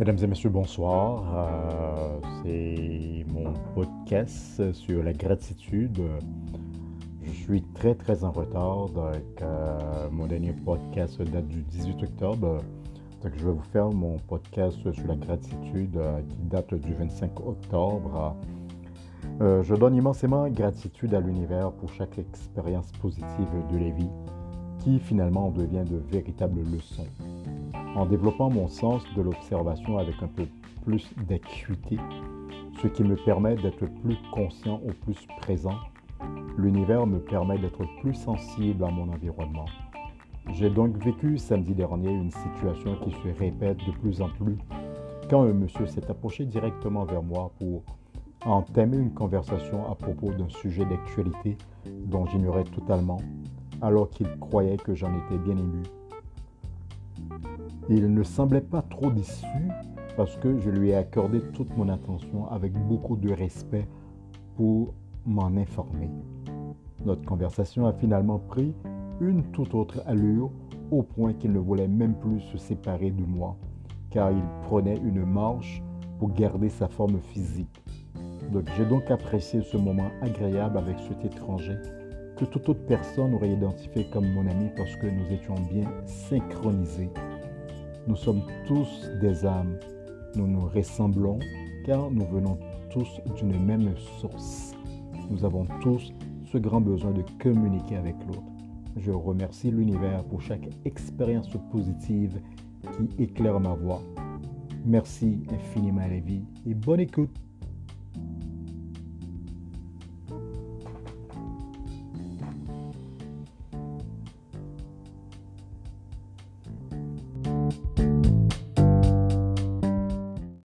Mesdames et messieurs, bonsoir. Euh, c'est mon podcast sur la gratitude. Je suis très très en retard. Euh, mon dernier podcast date du 18 octobre. Donc, je vais vous faire mon podcast sur la gratitude euh, qui date du 25 octobre. je donne immensément gratitude à l'univers pour chaque expérience positive de la vie qui finalement devient de véritables leçons en développant mon sens de l'observation avec un peu plus d'acuité, ce qui me permet d'être plus conscient ou plus présent. L'univers me permet d'être plus sensible à mon environnement. J'ai donc vécu samedi dernier une situation qui se répète de plus en plus quand un monsieur s'est approché directement vers moi pour entamer une conversation à propos d'un sujet d'actualité dont j'ignorais totalement, alors qu'il croyait que j'en étais bien ému il ne semblait pas trop déçu parce que je lui ai accordé toute mon attention avec beaucoup de respect pour m'en informer. Notre conversation a finalement pris une toute autre allure au point qu'il ne voulait même plus se séparer de moi, car il prenait une marche pour garder sa forme physique. J'ai donc apprécié ce moment agréable avec cet étranger que toute autre personne aurait identifié comme mon ami parce que nous étions bien synchronisés nous sommes tous des âmes. Nous nous ressemblons car nous venons tous d'une même source. Nous avons tous ce grand besoin de communiquer avec l'autre. Je remercie l'univers pour chaque expérience positive qui éclaire ma voix. Merci infiniment à la vie et bonne écoute. you